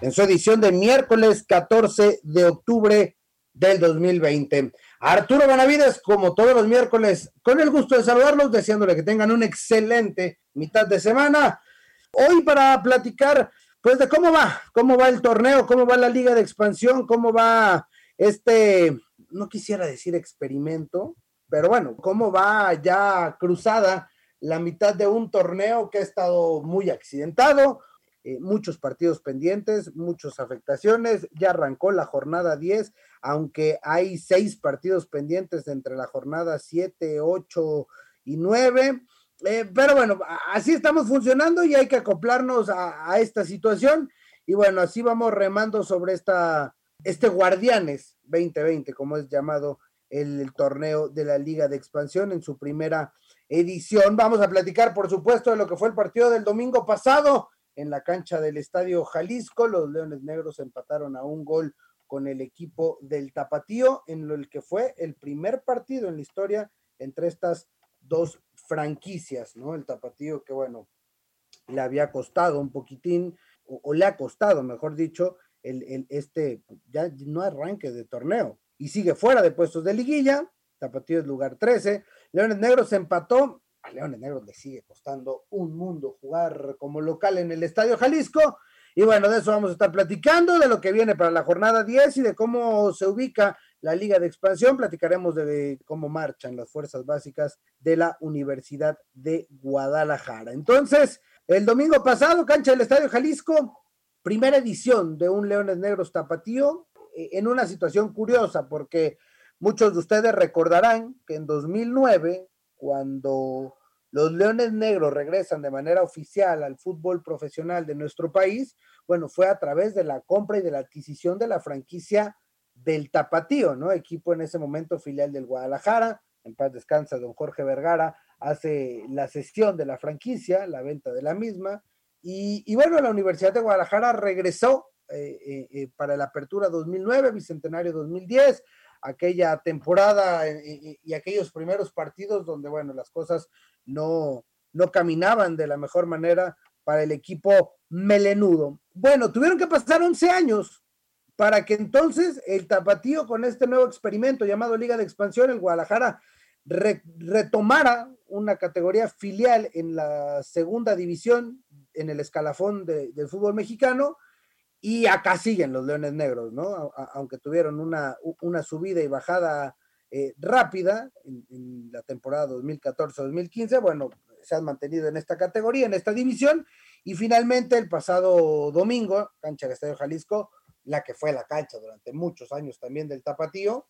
en su edición de miércoles 14 de octubre del 2020. Arturo Benavides, como todos los miércoles, con el gusto de saludarlos, deseándole que tengan una excelente mitad de semana. Hoy para platicar, pues, de cómo va, cómo va el torneo, cómo va la liga de expansión, cómo va este, no quisiera decir experimento, pero bueno, cómo va ya cruzada la mitad de un torneo que ha estado muy accidentado, eh, muchos partidos pendientes, muchas afectaciones. Ya arrancó la jornada 10, aunque hay seis partidos pendientes entre la jornada 7, 8 y 9. Eh, pero bueno, así estamos funcionando y hay que acoplarnos a, esta situación. Y bueno, así vamos remando sobre esta, este Guardianes 2020, como es llamado el torneo de la Liga de Expansión en su primera edición. Vamos a platicar, por supuesto, de lo que fue el partido del domingo pasado en la cancha del Estadio Jalisco. Los Leones Negros empataron a un gol con el equipo del Tapatío, en lo que fue el primer partido en la historia entre estas dos franquicias, ¿no? El Tapatío que, bueno, le había costado un poquitín, o, le ha costado, mejor dicho, el, el, este, ya no arranque de torneo, y sigue fuera de puestos de liguilla, Tapatío es lugar 13, Leones Negros empató Leones Negros le sigue costando un mundo jugar como local en el Estadio Jalisco. Y bueno, de eso vamos a estar platicando, de lo que viene para la jornada 10 y de cómo se ubica la Liga de Expansión. Platicaremos de cómo marchan las fuerzas básicas de la Universidad de Guadalajara. Entonces, el domingo pasado, cancha del Estadio Jalisco, primera edición de un Leones Negros tapatío, eh, en una situación curiosa, porque muchos de ustedes recordarán que en 2009 cuando los Leones Negros regresan de manera oficial al fútbol profesional de nuestro país, bueno, fue a través de la compra y de la adquisición de la franquicia del Tapatío, ¿no? Equipo en ese momento filial del Guadalajara, en paz descansa don Jorge Vergara, hace la cesión de la franquicia, la venta de la misma, y, bueno, la Universidad de Guadalajara regresó eh, eh, eh, para la apertura 2009, Bicentenario 2010, aquella temporada y, aquellos primeros partidos donde, bueno, las cosas no, no caminaban de la mejor manera para el equipo melenudo. Bueno, tuvieron que pasar 11 años para que entonces el tapatío con este nuevo experimento llamado Liga de Expansión, el Guadalajara, retomara una categoría filial en la segunda división en el escalafón del fútbol mexicano y acá siguen los Leones Negros, ¿no? aunque tuvieron una, una, subida y bajada eh, rápida en, la temporada 2014-2015, bueno, se han mantenido en esta categoría, en esta división, y finalmente el pasado domingo, cancha de Estadio Jalisco, la que fue la cancha durante muchos años también del Tapatío,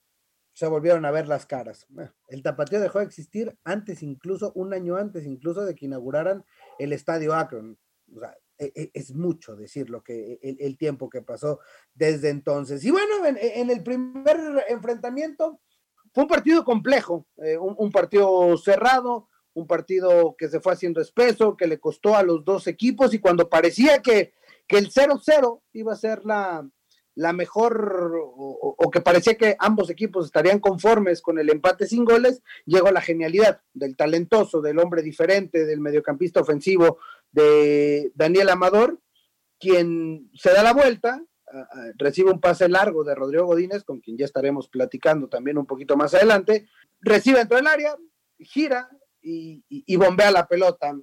se volvieron a ver las caras. El Tapatío dejó de existir antes incluso, un año antes incluso de que inauguraran el Estadio Akron. O sea, e, e, es mucho decir lo que el, tiempo que pasó desde entonces. Y bueno, en, el primer enfrentamiento fue un partido complejo, eh, un, partido cerrado, un partido que se fue haciendo espeso, que le costó a los dos equipos y cuando parecía que, que el 0-0 iba a ser la, la mejor o, que parecía que ambos equipos estarían conformes con el empate sin goles, llegó la genialidad del talentoso, del hombre diferente, del mediocampista ofensivo de Daniel Amador, quien se da la vuelta, recibe un pase largo de Rodrigo Godínez, con quien ya estaremos platicando también un poquito más adelante, recibe dentro del área, gira y, bombea la pelota.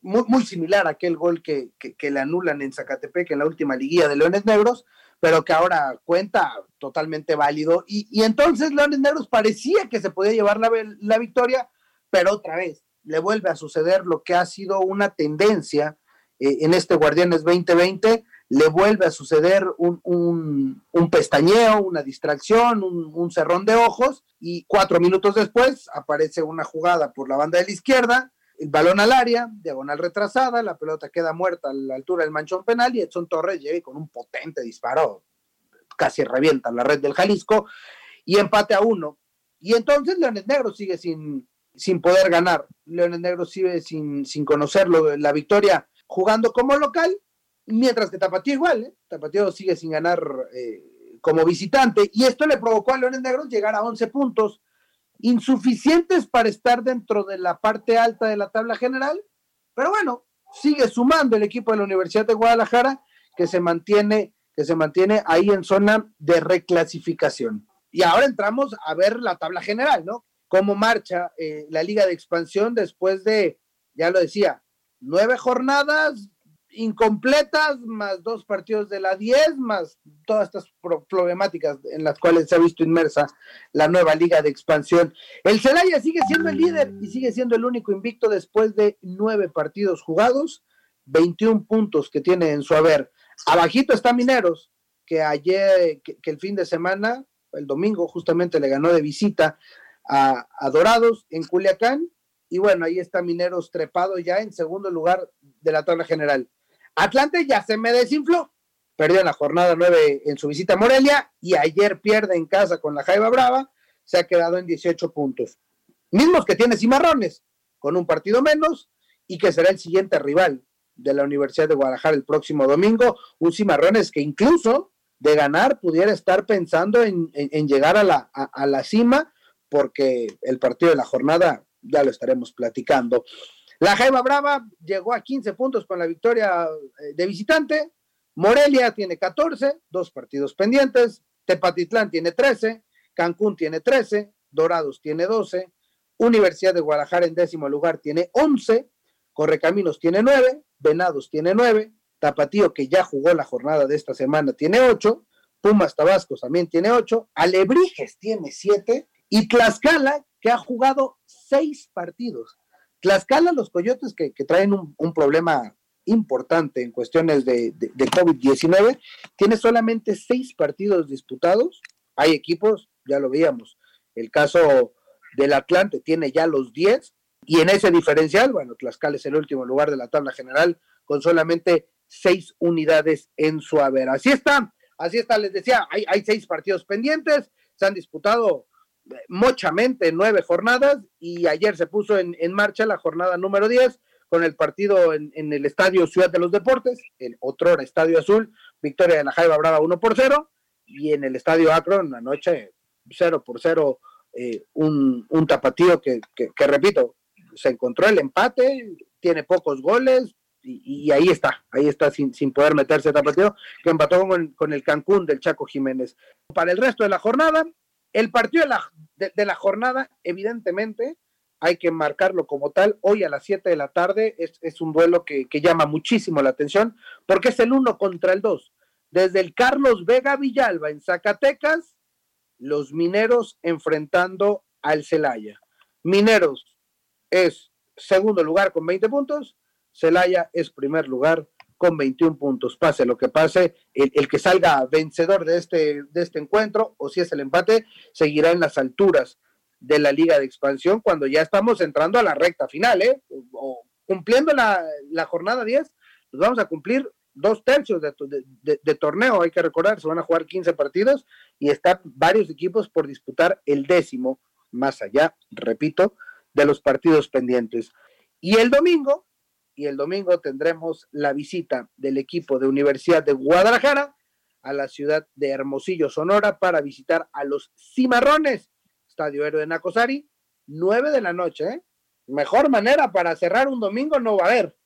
Muy, muy, similar a aquel gol que, que le anulan en Zacatepec en la última liguilla de Leones Negros, pero que ahora cuenta totalmente válido. Y, entonces Leones Negros parecía que se podía llevar la, victoria, pero otra vez le vuelve a suceder lo que ha sido una tendencia eh, en este Guardianes 2020, le vuelve a suceder un, pestañeo, una distracción, un, un, cerrón de ojos y cuatro minutos después aparece una jugada por la banda de la izquierda el balón al área, diagonal retrasada, la pelota queda muerta a la altura del manchón penal y Edson Torres llega con un potente disparo casi revienta la red del Jalisco, y empate a uno. Y entonces Leones Negros sigue sin, sin poder ganar. Leones Negros sigue sin, sin conocerlo, la victoria jugando como local, mientras que Tapatío igual, ¿eh? Tapatío sigue sin ganar eh, como visitante, y esto le provocó a Leones Negros llegar a 11 puntos, insuficientes para estar dentro de la parte alta de la tabla general, pero bueno, sigue sumando el equipo de la Universidad de Guadalajara, que se mantiene, que se mantiene ahí en zona de reclasificación. Y ahora entramos a ver la tabla general, ¿no? Cómo marcha eh, la liga de expansión después de, ya lo decía, nueve jornadas, incompletas, más dos partidos de la 10, más todas estas problemáticas en las cuales se ha visto inmersa la nueva liga de expansión. El Celaya sigue siendo el líder y sigue siendo el único invicto después de nueve partidos jugados, 21 puntos que tiene en su haber. Abajito está Mineros, que ayer, que, el fin de semana, el domingo justamente le ganó de visita a, a Dorados en Culiacán. Y bueno, ahí está Mineros trepado ya en segundo lugar de la tabla general. Atlante ya se me desinfló. Perdió en la jornada 9 en su visita a Morelia y ayer pierde en casa con la Jaiba Brava. Se ha quedado en 18 puntos. Mismos que tiene Cimarrones, con un partido menos y que será el siguiente rival de la Universidad de Guadalajara el próximo domingo. Un Cimarrones que incluso de ganar pudiera estar pensando en, llegar a la, a la cima porque el partido de la jornada ya lo estaremos platicando. La Jaima Brava llegó a 15 puntos con la victoria eh, de visitante. Morelia tiene 14, dos partidos pendientes. Tepatitlán tiene 13, Cancún tiene 13, Dorados tiene 12, Universidad de Guadalajara en décimo lugar tiene 11, Correcaminos tiene 9, Venados tiene 9, Tapatío que ya jugó la jornada de esta semana tiene 8, Pumas Tabascos también tiene 8, Alebrijes tiene 7 y Tlaxcala que ha jugado 6 partidos. Tlaxcala, los coyotes que, traen un, problema importante en cuestiones de, COVID-19, tiene solamente seis partidos disputados. Hay equipos, ya lo veíamos, el caso del Atlante tiene ya los 10, y en ese diferencial, bueno, Tlaxcala es el último lugar de la tabla general con solamente seis unidades en su haber. Así está, así está, les decía, hay, hay seis partidos pendientes, se han disputado mochamente nueve jornadas y ayer se puso en, marcha la jornada número 10 con el partido en, el Estadio Ciudad de los Deportes, el otro Estadio Azul, victoria de la Jaiba Brava 1 por 0 y en el Estadio Akron anoche 0 por 0 eh, un, tapatío que, repito, se encontró el empate, tiene pocos goles, y, ahí está, ahí está sin, sin poder meterse tapatío, que empató con, con, el Cancún del Chaco Jiménez. Para el resto de la jornada, el partido de la, jornada, evidentemente, hay que marcarlo como tal. Hoy a las 7 de la tarde es, un duelo que, llama muchísimo la atención porque es el uno contra el 2. Desde el Carlos Vega Villalba en Zacatecas, los mineros enfrentando al Celaya. Mineros es segundo lugar con 20 puntos, Celaya es primer lugar con 21 puntos. Pase lo que pase, el, que salga vencedor de este, de este encuentro, o si es el empate, seguirá en las alturas de la Liga de Expansión cuando ya estamos entrando a la recta final, ¿eh? O, cumpliendo la, jornada 10, nos vamos a cumplir dos tercios de, torneo, hay que recordar, se van a jugar 15 partidos y están varios equipos por disputar el décimo, más allá, repito, de los partidos pendientes. Y el domingo, y el domingo tendremos la visita del equipo de Universidad de Guadalajara a la ciudad de Hermosillo, Sonora, para visitar a los Cimarrones, Estadio Héroe de Nacosari, nueve de la noche. ¿eh? Mejor manera para cerrar un domingo no va a haber.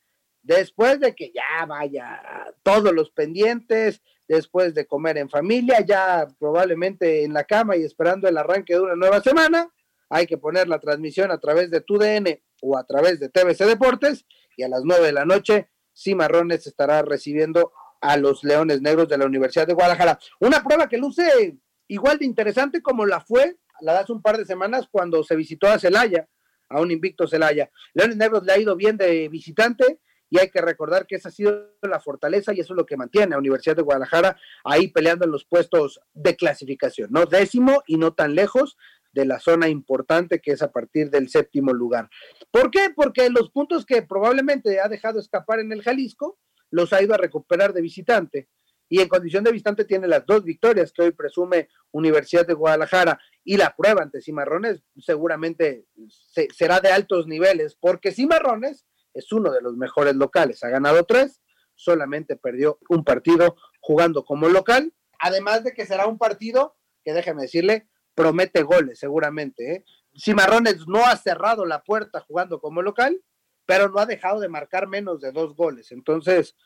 Después de que ya vaya todos los pendientes, después de comer en familia, ya probablemente en la cama y esperando el arranque de una nueva semana, hay que poner la transmisión a través de TUDN o a través de TBC Deportes y a las 9 de la noche, Cimarrones estará recibiendo a los Leones Negros de la Universidad de Guadalajara. Una prueba que luce igual de interesante como la fue la de hace un par de semanas cuando se visitó a Celaya, a un invicto Celaya. Leones Negros le ha ido bien de visitante y hay que recordar que esa ha sido la fortaleza y eso es lo que mantiene a Universidad de Guadalajara ahí peleando en los puestos de clasificación, ¿no? Décimo y no tan lejos de la zona importante que es a partir del séptimo lugar. ¿Por qué? Porque los puntos que probablemente ha dejado escapar en el Jalisco los ha ido a recuperar de visitante. y en condición de visitante tiene las dos victorias que hoy presume Universidad de Guadalajara y la prueba ante Cimarrones seguramente será de altos niveles, porque Cimarrones es uno de los mejores locales, ha ganado tres, solamente perdió un partido jugando como local, además de que será un partido que déjeme decirle, promete goles seguramente. ¿eh? Cimarrones no ha cerrado la puerta jugando como local, pero no ha dejado de marcar menos de dos goles. Entonces,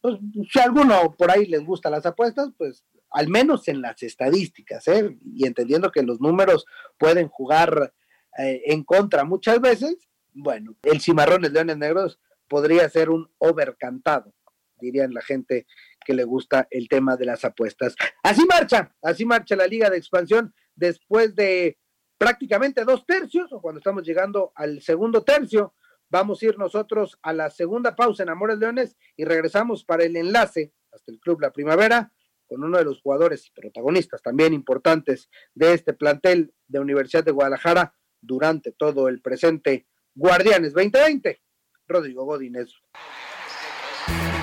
pues, si a alguno por ahí les gustan las apuestas, pues al menos en las estadísticas, ¿eh? y entendiendo que los números pueden jugar eh, en contra muchas veces, bueno, el Cimarrones Leones Negros podría ser un overcantado, dirían la gente que le gusta el tema de las apuestas. Así marcha, así marcha la Liga de Expansión después de prácticamente dos tercios, o cuando estamos llegando al segundo tercio, vamos a ir nosotros a la segunda pausa en Amores Leones y regresamos para el enlace hasta el Club La Primavera con uno de los jugadores y protagonistas también importantes de este plantel de Universidad de Guadalajara durante todo el presente Guardianes 2020, Rodrigo Godínez.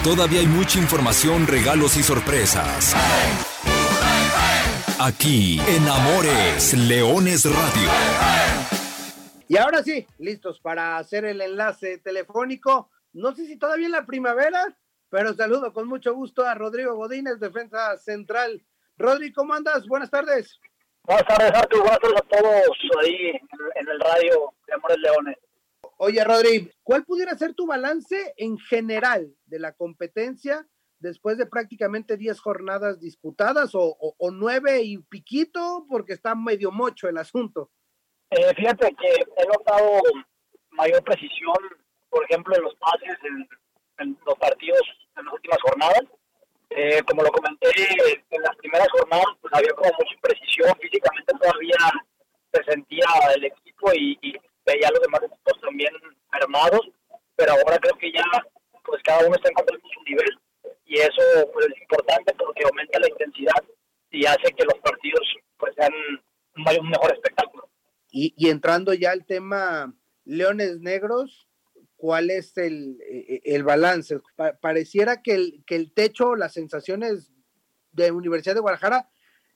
Todavía hay mucha información, regalos y sorpresas. Aquí en Amores Leones Radio. Y ahora sí, listos para hacer el enlace telefónico. No sé si todavía en la primavera, pero saludo con mucho gusto a Rodrigo Godínez, defensa central. Rodrigo, ¿cómo andas? Buenas tardes. Buenas tardes, Artur. Buenas tardes a todos ahí en el radio de Amores Leones. Oye, Rodrigo, ¿cuál pudiera ser tu balance en general de la competencia después de prácticamente 10 jornadas disputadas o, o, 9 y piquito porque está medio mocho el asunto? Eh, fíjate que he notado mayor precisión, por ejemplo, en los pases en, los partidos en las últimas jornadas. Eh, como lo comenté, en las primeras jornadas pues había como mucha imprecisión, físicamente todavía se sentía el equipo y, y veía los demás equipos también armados, pero ahora creo que ya pues cada uno está encontrando su nivel y eso pues, es importante porque aumenta la intensidad y hace que los partidos pues sean un mejor espectáculo. Y, y entrando ya al tema Leones Negros, ¿cuál es el, e, e, el balance? pareciera que el, que el techo, las sensaciones de Universidad de Guadalajara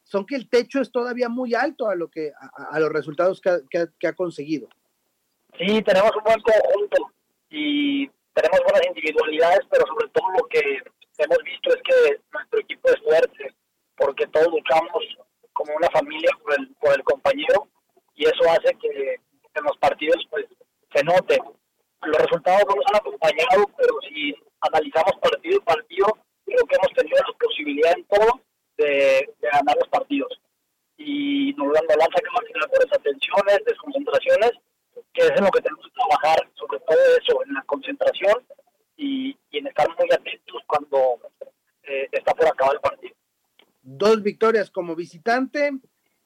son que el techo es todavía muy alto a lo que a, los resultados que, que ha conseguido. Sí, tenemos un buen conjunto y tenemos buenas individualidades, pero sobre todo lo que hemos visto es que nuestro equipo es fuerte, porque todos luchamos como una familia por el, por el compañero y eso hace que en los partidos pues se note. Los resultados no nos han acompañado, pero si analizamos partido a partido, creo que hemos tenido la posibilidad en todo de, ganar los partidos. Y nos dan la que más final por esas tensiones, desconcentraciones, que es en lo que tenemos que trabajar, sobre todo eso, en la concentración y, en estar muy atentos cuando eh, está por acabar el partido. Dos victorias como visitante,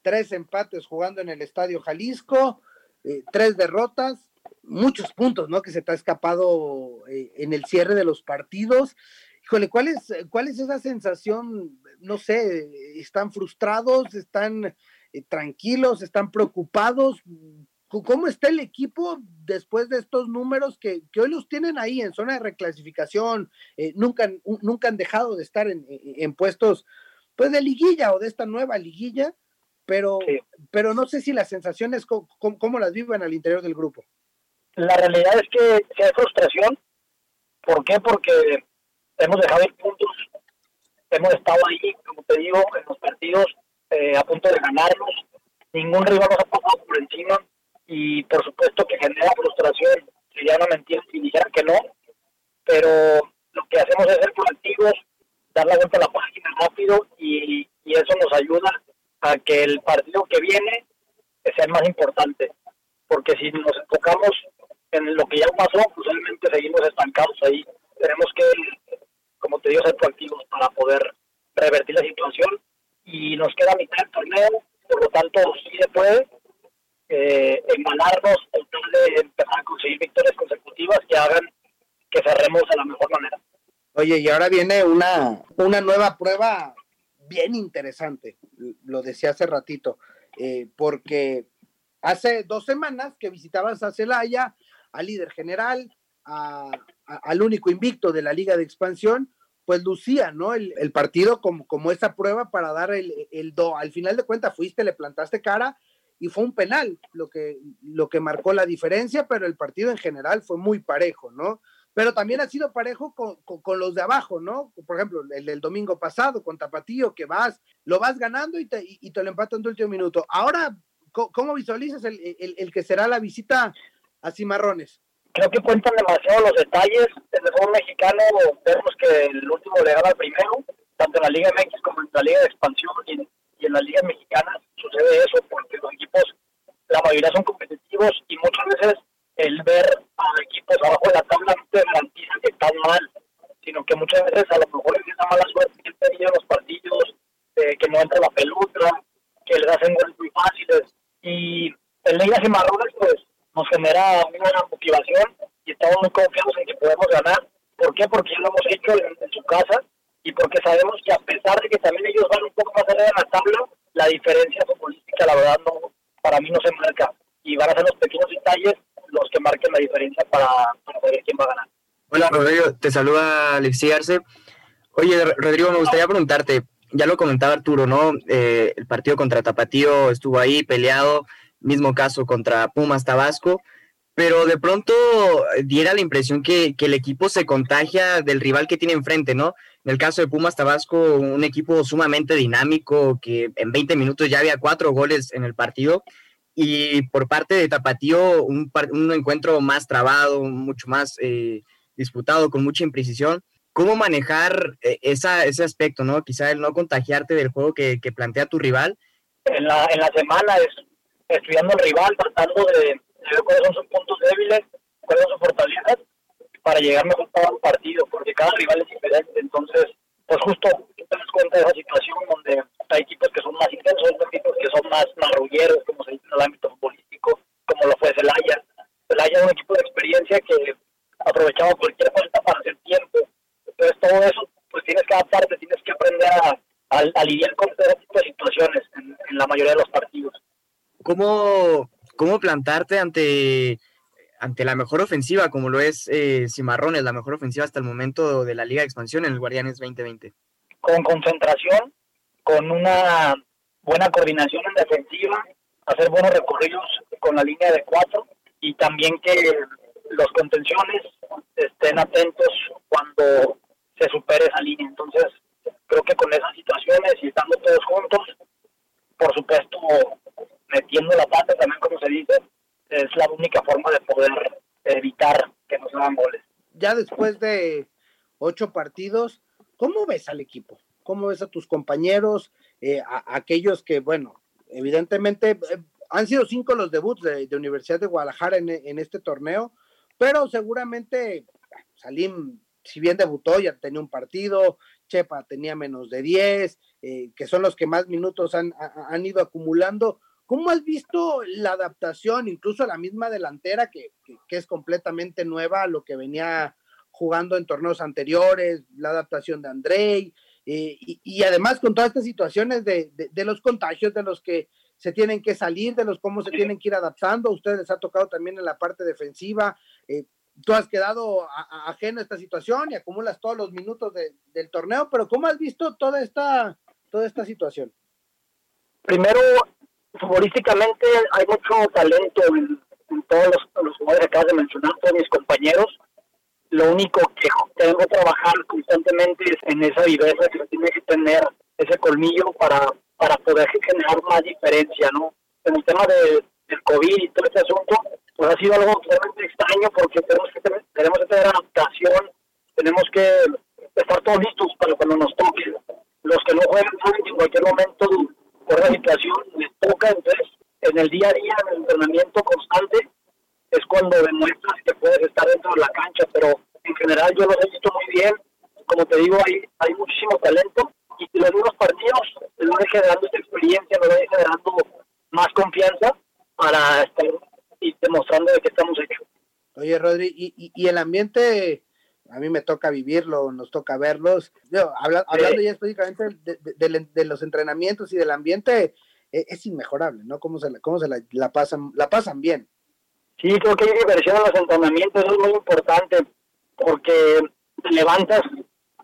tres empates jugando en el Estadio Jalisco, eh, tres derrotas, muchos puntos, ¿no? Que se te ha escapado eh, en el cierre de los partidos. Híjole, ¿cuál es, ¿cuál es esa sensación? No sé, ¿están frustrados? ¿Están tranquilos? ¿Están preocupados? ¿Cómo está el equipo después de estos números que, hoy los tienen ahí en zona de reclasificación? Eh, nunca, nunca han dejado de estar en, puestos pues de liguilla o de esta nueva liguilla, pero, pero no sé si las sensaciones, cómo, cómo, las viven al interior del grupo. La realidad es que, hay frustración. ¿Por qué? Porque hemos dejado ir puntos, hemos estado ahí, como te digo, en los partidos eh, a punto de ganarlos. Ningún rival nos ha pasado por encima y por supuesto que genera frustración, sería una mentira si dijera que no, pero lo que hacemos es ser proactivos, dar la vuelta a la página rápido y, eso nos ayuda a que el partido que viene sea el más importante, porque si nos enfocamos en lo que ya pasó, pues realmente seguimos estancados ahí. Tenemos que, como te digo, ser proactivos para poder revertir la situación y nos queda mitad del torneo, por lo tanto sí se puede, eh, embalarnos, tratar de empezar a conseguir victorias consecutivas que hagan que cerremos de la mejor manera. Oye, y ahora viene una, una nueva prueba bien interesante, lo decía hace ratito, eh, porque hace dos semanas que visitabas a Celaya, al líder general, al único invicto de la Liga de Expansión, pues lucía, ¿no? El, partido como, como esa prueba para dar el, el do. Al final de cuentas fuiste, le plantaste cara y fue un penal lo que, lo que marcó la diferencia, pero el partido en general fue muy parejo, ¿no? Pero también ha sido parejo con, con, los de abajo, ¿no? Por ejemplo, el del domingo pasado con Tapatío, que vas, lo vas ganando y te, y te lo empatan en el último minuto. Ahora, ¿cómo, visualizas el, el, que será la visita a Cimarrones? Creo que cuentan demasiado los detalles. En el fútbol mexicano vemos que el último le gana al primero, tanto en la Liga MX como en la Liga de Expansión y en, y en las ligas mexicanas sucede eso porque los equipos, la mayoría son competitivos y muchas veces el ver a equipos abajo de la tabla no te garantiza que están mal, sino que muchas veces a lo mejor es esa mala suerte que perdido los partidos, eh, que no entra la pelota, que les hacen goles muy fáciles. Y en Ligas y Marrones, pues nos genera una motivación y estamos muy confiados en que podemos ganar. ¿Por qué? Porque ya lo hemos hecho en, su casa y porque sabemos que a pesar de que también ellos van un poco más allá de la tabla, la diferencia futbolística, la verdad, no para mí no se marca. Y van a ser los pequeños detalles los que marquen la diferencia para, para saber quién va a ganar. Hola Rodrigo, te saluda Alexi Arce. Oye, Rodrigo, me gustaría preguntarte, ya lo comentaba Arturo, ¿no? Eh, el partido contra Tapatío estuvo ahí peleado, mismo caso contra Pumas Tabasco, pero de pronto diera la impresión que, que, el equipo se contagia del rival que tiene enfrente, ¿no? En el caso de Pumas Tabasco, un equipo sumamente dinámico, que en 20 minutos ya había cuatro goles en el partido, y por parte de Tapatío, un, un encuentro más trabado, mucho más eh, disputado, con mucha imprecisión. ¿Cómo manejar eh, esa, ese aspecto, no? Quizá el no contagiarte del juego que, que plantea tu rival. En la, en la semana es estudiando el rival, tratando de, ver cuáles son sus puntos débiles, cuáles son sus fortalezas, para llegar mejor a un partido, porque cada rival es diferente. Entonces, pues justo te das cuenta de esa situación donde hay equipos que son más intensos, hay equipos que son más marrulleros, como se dice en el ámbito futbolístico, como lo fue Celaya. Celaya es un equipo de experiencia que aprovechaba cualquier falta para hacer tiempo. Entonces todo eso, pues tienes que adaptarte, tienes que aprender a, a, lidiar con todo tipo de situaciones en, la mayoría de los partidos. ¿Cómo, cómo plantarte ante ante la mejor ofensiva, como lo es eh, Cimarrones, la mejor ofensiva hasta el momento de la Liga de Expansión en el Guardianes 2020? Con concentración, con una buena coordinación en defensiva, hacer buenos recorridos con la línea de cuatro y también que los contenciones estén atentos cuando se supere esa línea. Entonces, creo que con esas situaciones y estando todos juntos, por supuesto, metiendo la pata también, como se dice, es la única forma de poder evitar que nos hagan goles. Ya después de ocho partidos, ¿cómo ves al equipo? ¿Cómo ves a tus compañeros? Eh, a, aquellos que, bueno, evidentemente eh, han sido cinco los debuts de, Universidad de Guadalajara en, este torneo, pero seguramente Salim, si bien debutó, ya tenía un partido, Chepa tenía menos de 10, eh, que son los que más minutos han, han ido acumulando. ¿Cómo has visto la adaptación, incluso la misma delantera, que, es completamente nueva a lo que venía jugando en torneos anteriores, la adaptación de Andrei, eh, y, además con todas estas situaciones de, los contagios, de los que se tienen que salir, de los cómo se tienen que ir adaptando, a ustedes les ha tocado también en la parte defensiva, eh, tú has quedado ajeno a esta situación y acumulas todos los minutos del torneo, pero ¿cómo has visto toda esta, toda esta situación? Primero, futbolísticamente hay mucho talento en, todos los, los, jugadores que acabas de mencionar, todos mis compañeros. Lo único que tengo que trabajar constantemente es en esa viveza que tiene que tener ese colmillo para, para poder generar más diferencia, ¿no? En el tema de, del COVID y todo este asunto, pues ha sido algo totalmente extraño porque tenemos que tener, tenemos que tener adaptación, tenemos que estar todos listos para cuando nos toque. Los que no juegan saben en cualquier momento por la situación les toca, entonces en el día a día, en el entrenamiento constante, es cuando demuestras que puedes estar dentro de la cancha, pero en general yo los he visto muy bien, como te digo, hay, hay muchísimo talento y los mismos partidos les van generando esta experiencia, nos van generando más confianza para estar y demostrando de que estamos hechos. Oye, Rodri, ¿y, y, el ambiente a mí me toca vivirlo, nos toca verlos. hablando ya específicamente de, los entrenamientos y del ambiente, e, es, inmejorable, ¿no? Cómo se, la, cómo se la, pasan, la pasan bien. Sí, creo que hay diversión en los entrenamientos, es muy importante, porque te levantas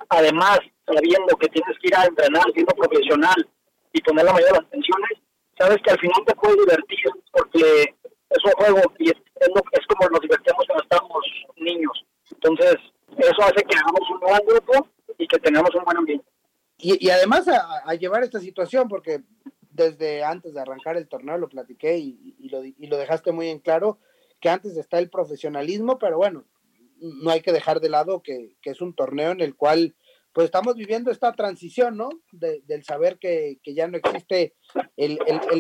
además sabiendo que tienes que ir a entrenar siendo profesional y poner la mayoría de las tensiones, sabes que al final te puedes divertir porque es un juego y es, es, como nos divertimos cuando estamos niños. Entonces, eso hace que hagamos un buen grupo y que tengamos un buen ambiente. Y, y además a, llevar esta situación, porque desde antes de arrancar el torneo lo platiqué y, y, lo, y lo dejaste muy en claro, que antes está el profesionalismo, pero bueno, no hay que dejar de lado que, que es un torneo en el cual pues estamos viviendo esta transición, ¿no? del saber que, ya no existe el,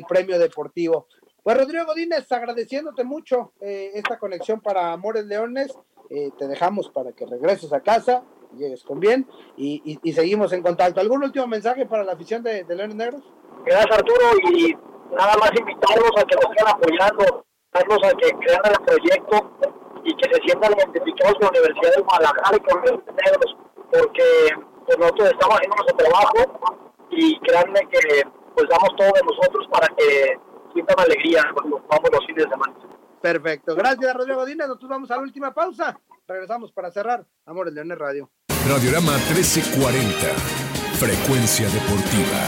premio deportivo. Pues Rodrigo Godínez, agradeciéndote mucho eh, esta conexión para Amores Leones, eh, te dejamos para que regreses a casa, llegues con bien y, seguimos en contacto. ¿Algún último mensaje para la afición de, Leones Negros? Gracias Arturo y nada más invitarlos a que nos sigan apoyando, a que crean el proyecto y que se sientan identificados con la Universidad de Guadalajara y con Leones Negros porque pues, nosotros estamos haciendo nuestro trabajo y créanme que pues damos todo de nosotros para que sientan alegría cuando vamos los fines de semana. Perfecto. Gracias, Rodrigo Godínez. Nosotros vamos a la última pausa. Regresamos para cerrar. Amores Leones Radio. Radiorama 1340. Frecuencia deportiva.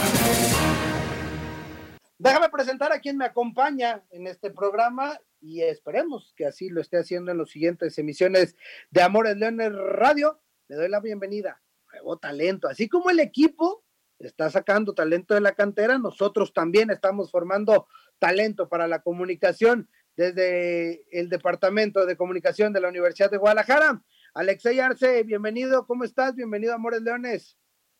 Déjame presentar a quien me acompaña en este programa y esperemos que así lo esté haciendo en las siguientes emisiones de Amores Leones Radio le doy la bienvenida. Nuevo talento, así como el equipo está sacando talento de la cantera, nosotros también estamos formando talento para la comunicación desde el Departamento de Comunicación de la Universidad de Guadalajara. Alexey Arce, bienvenido, ¿cómo estás? Bienvenido a Amores Leones.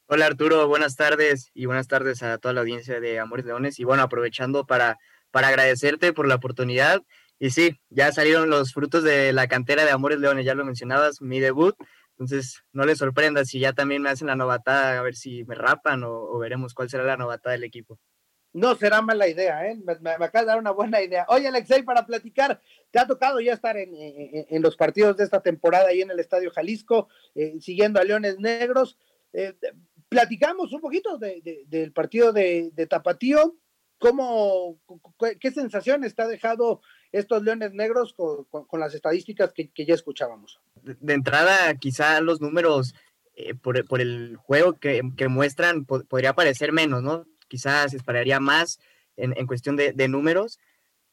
Hola Arturo, buenas tardes y buenas tardes a toda la audiencia de Amores Leones. Y bueno, aprovechando para, para agradecerte por la oportunidad. Y sí, ya salieron los frutos de la cantera de Amores Leones, ya lo mencionabas, mi debut entonces, no les sorprenda si ya también me hacen la novatada, a ver si me rapan o, veremos cuál será la novatada del equipo. No será mala idea, ¿eh? Me, acaba de dar una buena idea. Oye, Alexei, para platicar, te ha tocado ya estar en, en, los partidos de esta temporada ahí en el Estadio Jalisco, eh, siguiendo a Leones Negros. Eh, platicamos un poquito del partido de, Tapatío. ¿Cómo, qué sensación está dejado estos Leones Negros con, las estadísticas que, ya escuchábamos? De, entrada, quizá los números eh, por, el juego que, muestran podría parecer menos, ¿no? Quizás se esperaría más en, cuestión de, números,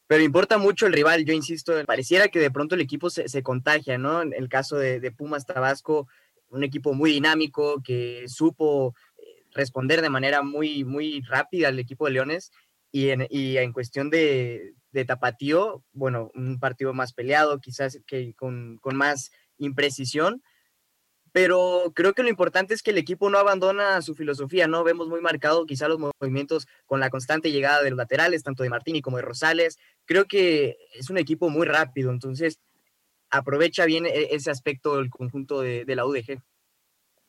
pero importa mucho el rival, yo insisto, pareciera que de pronto el equipo se, contagia, ¿no? En el caso de, Pumas Tabasco, un equipo muy dinámico que supo eh, responder de manera muy, muy rápida al equipo de Leones y en cuestión de, de Tapatío, bueno, un partido más peleado, quizás que con, más imprecisión, pero creo que lo importante es que el equipo no abandona su filosofía, ¿no? Vemos muy marcado quizá los movimientos con la constante llegada de los laterales, tanto de Martini como de Rosales. Creo que es un equipo muy rápido, entonces aprovecha bien e, ese aspecto del conjunto de, la UDG.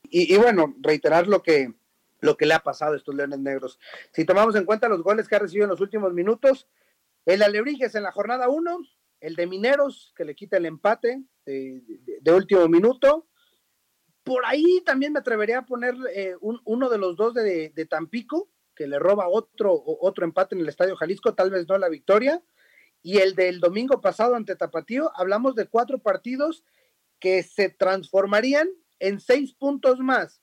Y, bueno, reiterar lo que, lo que le ha pasado a estos Leones Negros. Si tomamos en cuenta los goles que ha recibido en los últimos minutos, el Alebrijes en la jornada 1, el de Mineros, que le quita el empate de, último minuto. Por ahí también me atrevería a poner eh, uno de los dos de, Tampico, que le roba otro, otro empate en el Estadio Jalisco, tal vez no la victoria. Y el del domingo pasado ante Tapatío, hablamos de cuatro partidos que se transformarían en seis puntos más.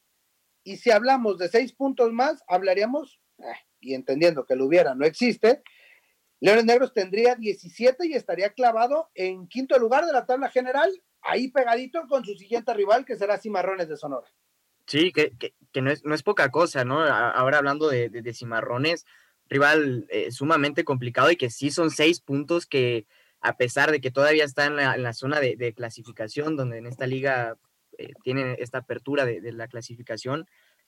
Y si hablamos de seis puntos más, hablaríamos, eh, y entendiendo que lo hubiera, no existe, Leones Negros tendría 17 y estaría clavado en quinto lugar de la tabla general, ahí pegadito con su siguiente rival, que será Cimarrones de Sonora. Sí, que, no, es, poca cosa, ¿no? Ahora hablando de, Cimarrones, rival eh, sumamente complicado y que sí son seis puntos que, a pesar de que todavía está en la, zona de, clasificación, donde en esta liga eh, tienen esta apertura de, la clasificación,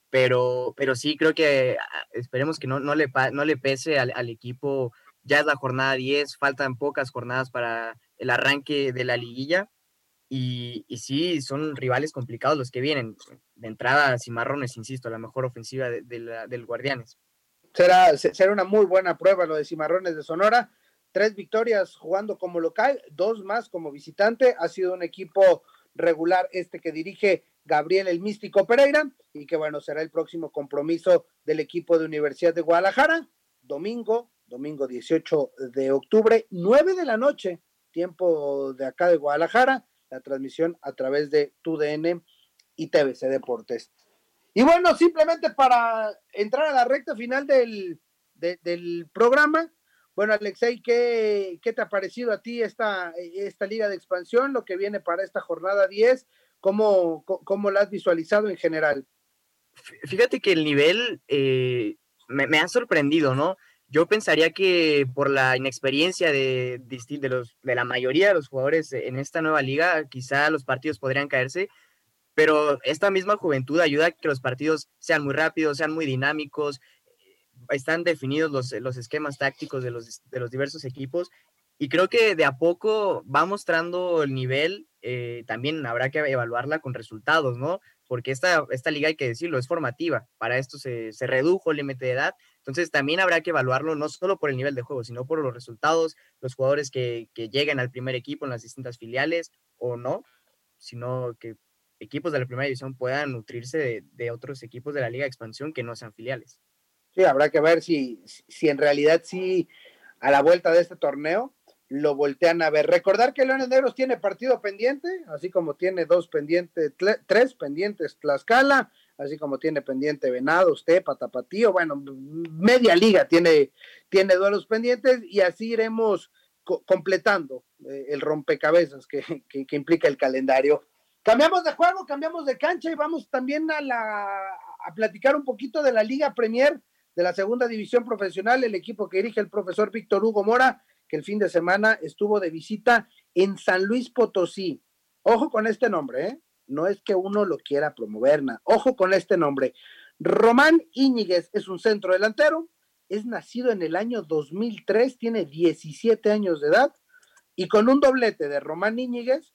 pero, pero sí creo que ah, esperemos que no, no, le, no le pese al equipo ya es la jornada 10, faltan pocas jornadas para el arranque de la liguilla. Y, sí, son rivales complicados los que vienen. De entrada, Cimarrones, insisto, la mejor ofensiva de, del Guardianes. Será, será una muy buena prueba lo de Cimarrones de Sonora. Tres victorias jugando como local, dos más como visitante. Ha sido un equipo regular este que dirige Gabriel el Místico Pereira y que bueno, será el próximo compromiso del equipo de Universidad de Guadalajara, domingo domingo 18 de octubre, 9 de la noche, tiempo de acá de Guadalajara, la transmisión a través de TUDN y TVC Deportes. Y bueno, simplemente para entrar a la recta final del, del programa, bueno, Alexei, ¿qué, ¿qué, te ha parecido a ti esta, esta liga de expansión, lo que viene para esta jornada 10? ¿Cómo, cómo la has visualizado en general? Fíjate que el nivel eh, me, ha sorprendido, ¿no? Yo pensaría que por la inexperiencia de, de, los, de la mayoría de los jugadores en esta nueva liga, quizá los partidos podrían caerse, pero esta misma juventud ayuda a que los partidos sean muy rápidos, sean muy dinámicos, están definidos los, los esquemas tácticos de los, de los diversos equipos y creo que de a poco va mostrando el nivel, eh, también habrá que evaluarla con resultados, ¿no? Porque esta, esta liga, hay que decirlo, es formativa, para esto se, se redujo el límite de edad, entonces también habrá que evaluarlo no solo por el nivel de juego, sino por los resultados, los jugadores que, que lleguen al primer equipo en las distintas filiales o no, sino que equipos de la primera división puedan nutrirse de, de otros equipos de la liga de expansión que no sean filiales. Sí, habrá que ver si, si en realidad sí a la vuelta de este torneo lo voltean a ver. Recordar que Leones Negros tiene partido pendiente, así como tiene dos pendientes, tres pendientes Tlaxcala, así como tiene pendiente Venados, Tepa, Tapatío, bueno, media liga tiene, tiene duelos pendientes y así iremos completando eh, el rompecabezas que, que, que, implica el calendario. Cambiamos de juego, cambiamos de cancha y vamos también a, la, a platicar un poquito de la Liga Premier de la segunda división profesional, el equipo que dirige el profesor Víctor Hugo Mora, que el fin de semana estuvo de visita en San Luis Potosí. Ojo con este nombre, ¿eh? No es que uno lo quiera promover, nada. ojo con este nombre. Román Íñiguez es un centro delantero, es nacido en el año 2003, tiene 17 años de edad y con un doblete de Román Íñiguez,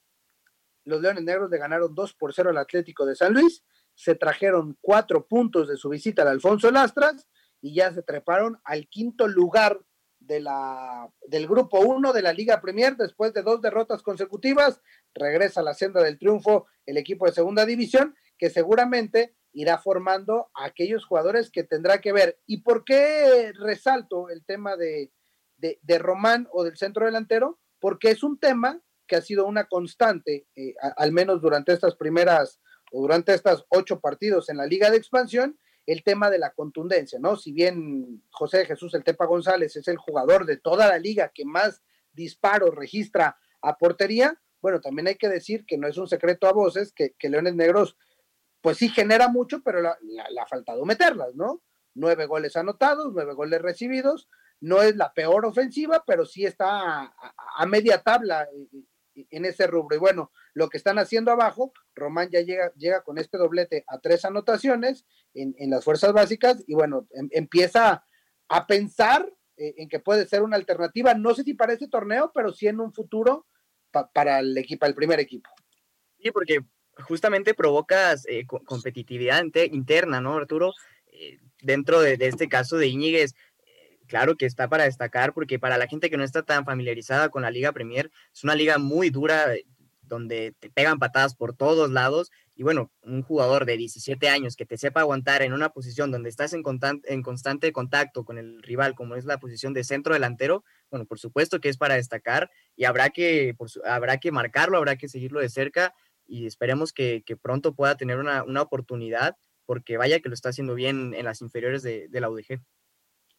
los Leones Negros le ganaron 2 por 0 al Atlético de San Luis, se trajeron cuatro puntos de su visita al Alfonso Lastras y ya se treparon al quinto lugar de la, del grupo 1 de la Liga Premier después de dos derrotas consecutivas. Regresa a la senda del triunfo el equipo de segunda división que seguramente irá formando a aquellos jugadores que tendrá que ver. ¿Y por qué resalto el tema de, de, Román o del centro delantero? Porque es un tema que ha sido una constante, eh, al menos durante estas primeras o durante estas ocho partidos en la Liga de Expansión, el tema de la contundencia, ¿no? Si bien José Jesús El Tepa González es el jugador de toda la liga que más disparos registra a portería, bueno, también hay que decir que no es un secreto a voces que, Leones Negros, pues sí genera mucho, pero le ha faltado meterlas, ¿no? Nueve goles anotados, nueve goles recibidos, no es la peor ofensiva, pero sí está a, media tabla eh, en ese rubro. Y bueno, lo que están haciendo abajo, Román ya llega, llega con este doblete a tres anotaciones en, en las fuerzas básicas y bueno, em, empieza a pensar eh, en que puede ser una alternativa, no sé si para este torneo, pero sí en un futuro pa, para el equipo, el primer equipo. Sí, porque justamente provocas eh, competitividad interna, ¿no, Arturo? Eh, dentro de, de, este caso de Íñiguez, claro que está para destacar porque para la gente que no está tan familiarizada con la Liga Premier, es una liga muy dura eh, donde te pegan patadas por todos lados y bueno, un jugador de 17 años que te sepa aguantar en una posición donde estás en, en constante contacto con el rival, como es la posición de centro delantero, bueno, por supuesto que es para destacar y habrá que, por su, habrá que marcarlo, habrá que seguirlo de cerca y esperemos que, pronto pueda tener una, una, oportunidad porque vaya que lo está haciendo bien en las inferiores de, de la UDG.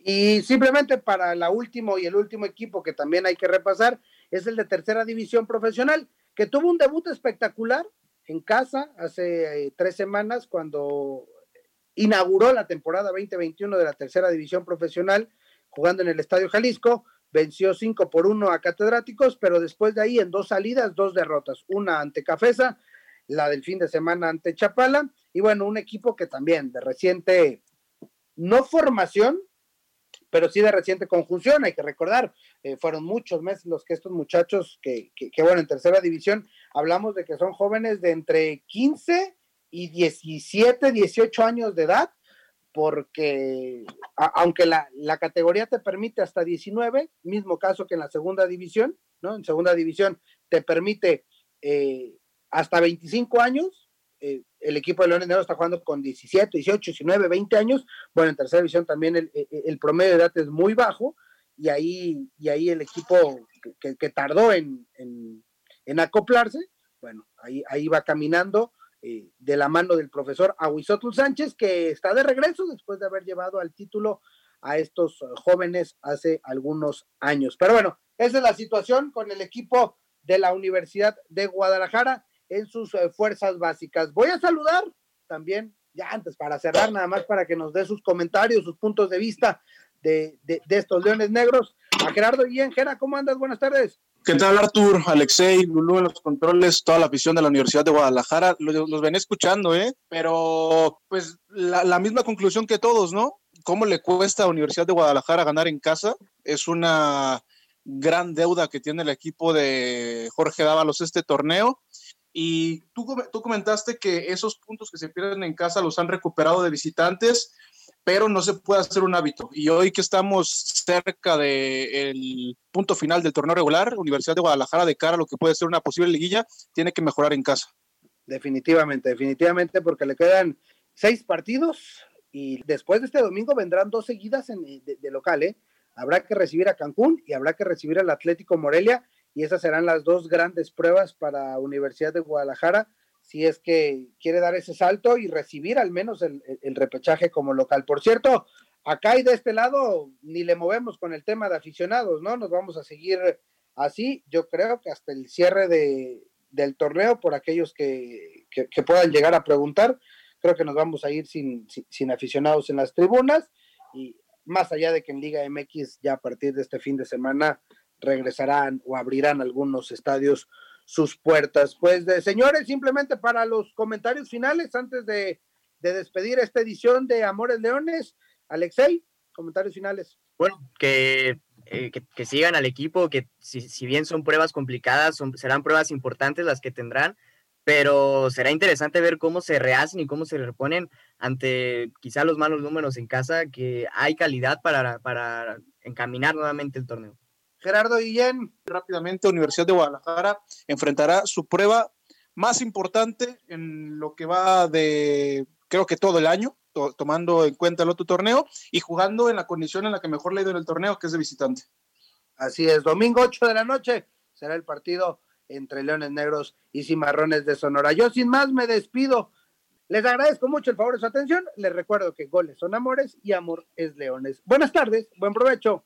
Y simplemente para la último y el último equipo que también hay que repasar es el de tercera división profesional, que tuvo un debut espectacular en casa hace eh, tres semanas cuando inauguró la temporada 2021 de la tercera división profesional jugando en el Estadio Jalisco, venció 5 por 1 a Catedráticos, pero después de ahí en dos salidas, dos derrotas, una ante Cafesa, la del fin de semana ante Chapala, y bueno, un equipo que también de reciente, no formación, pero sí de reciente conjunción, hay que recordar, eh, fueron muchos meses los que estos muchachos que, que, que, bueno, en tercera división, hablamos de que son jóvenes de entre 15 y 17, 18 años de edad, porque aunque la, la, categoría te permite hasta 19, mismo caso que en la segunda división, ¿no? En segunda división te permite eh, hasta 25 años, eh, el equipo de Leones Negros está jugando con 17, 18, 19, 20 años. Bueno, en tercera división también el, el promedio de edad es muy bajo y ahí, y ahí el equipo que, tardó en, en, acoplarse, bueno, ahí, ahí va caminando eh, de la mano del profesor Aguizotul Sánchez, que está de regreso después de haber llevado al título a estos jóvenes hace algunos años. Pero bueno, esa es la situación con el equipo de la Universidad de Guadalajara en sus eh, fuerzas básicas. Voy a saludar también, ya antes para cerrar, nada más para que nos dé sus comentarios, sus puntos de vista de, estos Leones Negros. A Gerardo Guillén, Gera, ¿cómo andas? Buenas tardes. ¿Qué tal, Artur, Alexei, Lulú en los controles, toda la afición de la Universidad de Guadalajara? Los, los ven escuchando, ¿eh? Pero, pues, la, la, misma conclusión que todos, ¿no? ¿Cómo le cuesta a la Universidad de Guadalajara ganar en casa? Es una gran deuda que tiene el equipo de Jorge Dávalos este torneo. Y tú, tú comentaste que esos puntos que se pierden en casa los han recuperado de visitantes, pero no se puede hacer un hábito. Y hoy que estamos cerca del punto final del torneo regular, Universidad de Guadalajara, de cara a lo que puede ser una posible liguilla, tiene que mejorar en casa. Definitivamente, definitivamente, porque le quedan seis partidos y después de este domingo vendrán dos seguidas de, de local, ¿eh? Habrá que recibir a Cancún y habrá que recibir al Atlético Morelia y esas serán las dos grandes pruebas para Universidad de Guadalajara si es que quiere dar ese salto y recibir al menos el, repechaje como local. Por cierto, acá y de este lado ni le movemos con el tema de aficionados, ¿no? Nos vamos a seguir así, yo creo que hasta el cierre de, del torneo, por aquellos que, que, puedan llegar a preguntar, creo que nos vamos a ir sin, sin aficionados en las tribunas y más allá de que en Liga MX ya a partir de este fin de semana regresarán o abrirán algunos estadios sus puertas. Pues de, señores, simplemente para los comentarios finales, antes de, despedir esta edición de Amores Leones, Alexei, comentarios finales. Bueno, que, eh, que, sigan al equipo, que si, si bien son pruebas complicadas, son, serán pruebas importantes las que tendrán, pero será interesante ver cómo se rehacen y cómo se reponen ante quizá los malos números en casa, que hay calidad para, para encaminar nuevamente el torneo. Gerardo Guillén. Rápidamente, Universidad de Guadalajara enfrentará su prueba más importante en lo que va de, creo que todo el año, tomando en cuenta el otro torneo y jugando en la condición en la que mejor le ha ido en el torneo, que es de visitante. Así es, domingo 8 de la noche será el partido entre Leones Negros y Cimarrones de Sonora. Yo sin más me despido. Les agradezco mucho el favor de su atención. Les recuerdo que goles son amores y amor es leones. Buenas tardes, buen provecho